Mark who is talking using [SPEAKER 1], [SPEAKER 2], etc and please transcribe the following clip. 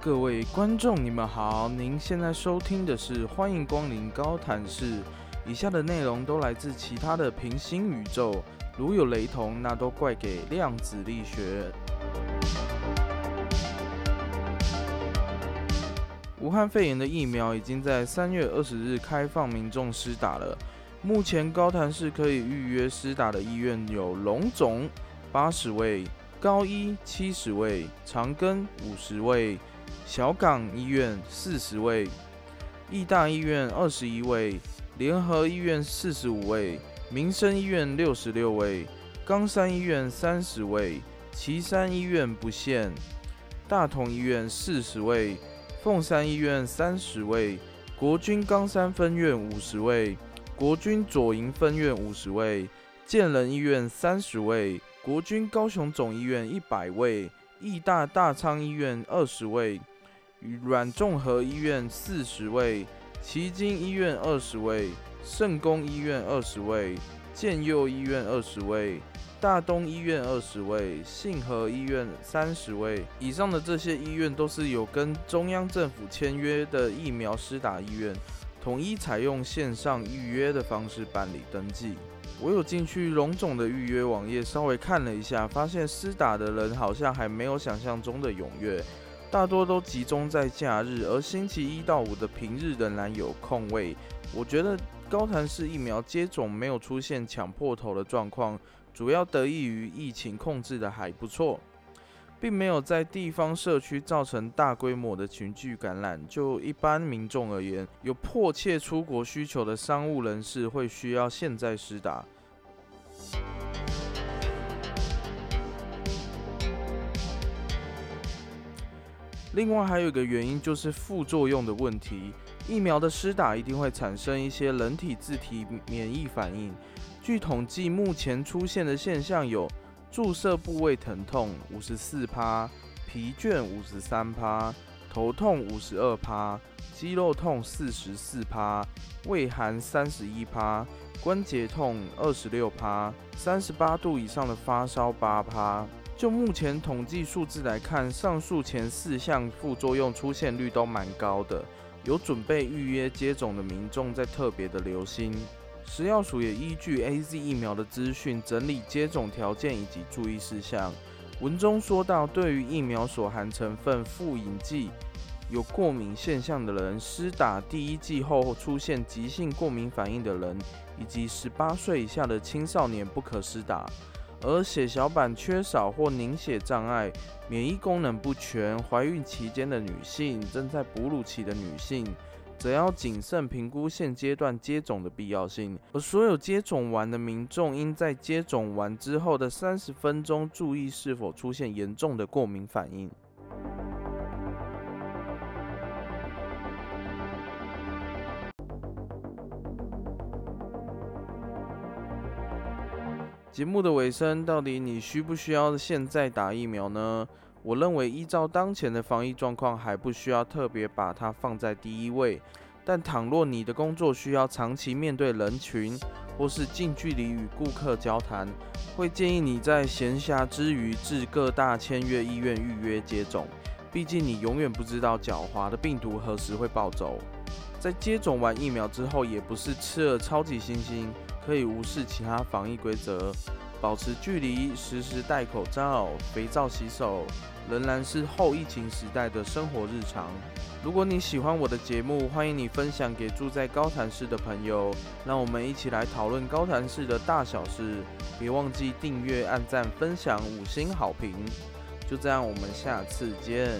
[SPEAKER 1] 各位观众，你们好！您现在收听的是欢迎光临高谈室。以下的内容都来自其他的平行宇宙，如有雷同，那都怪给量子力学。武汉肺炎的疫苗已经在三月二十日开放民众施打了。目前高潭市可以预约施打的医院有龙总八十位。高一七十位，长庚五十位，小港医院四十位，义大医院二十一位，联合医院四十五位，民生医院六十六位，冈山医院三十位，旗山医院不限，大同医院四十位，凤山医院三十位，国军冈山分院五十位，国军左营分院五十位，建仁医院三十位。国军高雄总医院一百位，义大大仓医院二十位，软综合医院四十位，奇经医院二十位，圣公医院二十位，建佑医院二十位，大东医院二十位，信和医院三十位。以上的这些医院都是有跟中央政府签约的疫苗施打医院，统一采用线上预约的方式办理登记。我有进去龙总的预约网页，稍微看了一下，发现施打的人好像还没有想象中的踊跃，大多都集中在假日，而星期一到五的平日仍然有空位。我觉得高潭市疫苗接种没有出现抢破头的状况，主要得益于疫情控制的还不错。并没有在地方社区造成大规模的群聚感染。就一般民众而言，有迫切出国需求的商务人士会需要现在施打。另外还有一个原因就是副作用的问题。疫苗的施打一定会产生一些人体自体免疫反应。据统计，目前出现的现象有。注射部位疼痛五十四趴，疲倦五十三趴，头痛五十二趴，肌肉痛四十四趴，胃寒三十一趴，关节痛二十六趴，三十八度以上的发烧八趴。就目前统计数字来看，上述前四项副作用出现率都蛮高的，有准备预约接种的民众在特别的留心。食药署也依据 A Z 疫苗的资讯整理接种条件以及注意事项。文中说到，对于疫苗所含成分复引剂有过敏现象的人，施打第一剂后出现急性过敏反应的人，以及十八岁以下的青少年不可施打。而血小板缺少或凝血障碍、免疫功能不全、怀孕期间的女性、正在哺乳期的女性。则要谨慎评估现阶段接种的必要性，而所有接种完的民众应在接种完之后的三十分钟注意是否出现严重的过敏反应。节目的尾声，到底你需不需要现在打疫苗呢？我认为，依照当前的防疫状况，还不需要特别把它放在第一位。但倘若你的工作需要长期面对人群，或是近距离与顾客交谈，会建议你在闲暇之余至各大签约医院预约接种。毕竟你永远不知道狡猾的病毒何时会暴走。在接种完疫苗之后，也不是吃了超级星星可以无视其他防疫规则。保持距离，时时戴口罩，肥皂洗手，仍然是后疫情时代的生活日常。如果你喜欢我的节目，欢迎你分享给住在高潭市的朋友，让我们一起来讨论高潭市的大小事。别忘记订阅、按赞、分享、五星好评。就这样，我们下次见。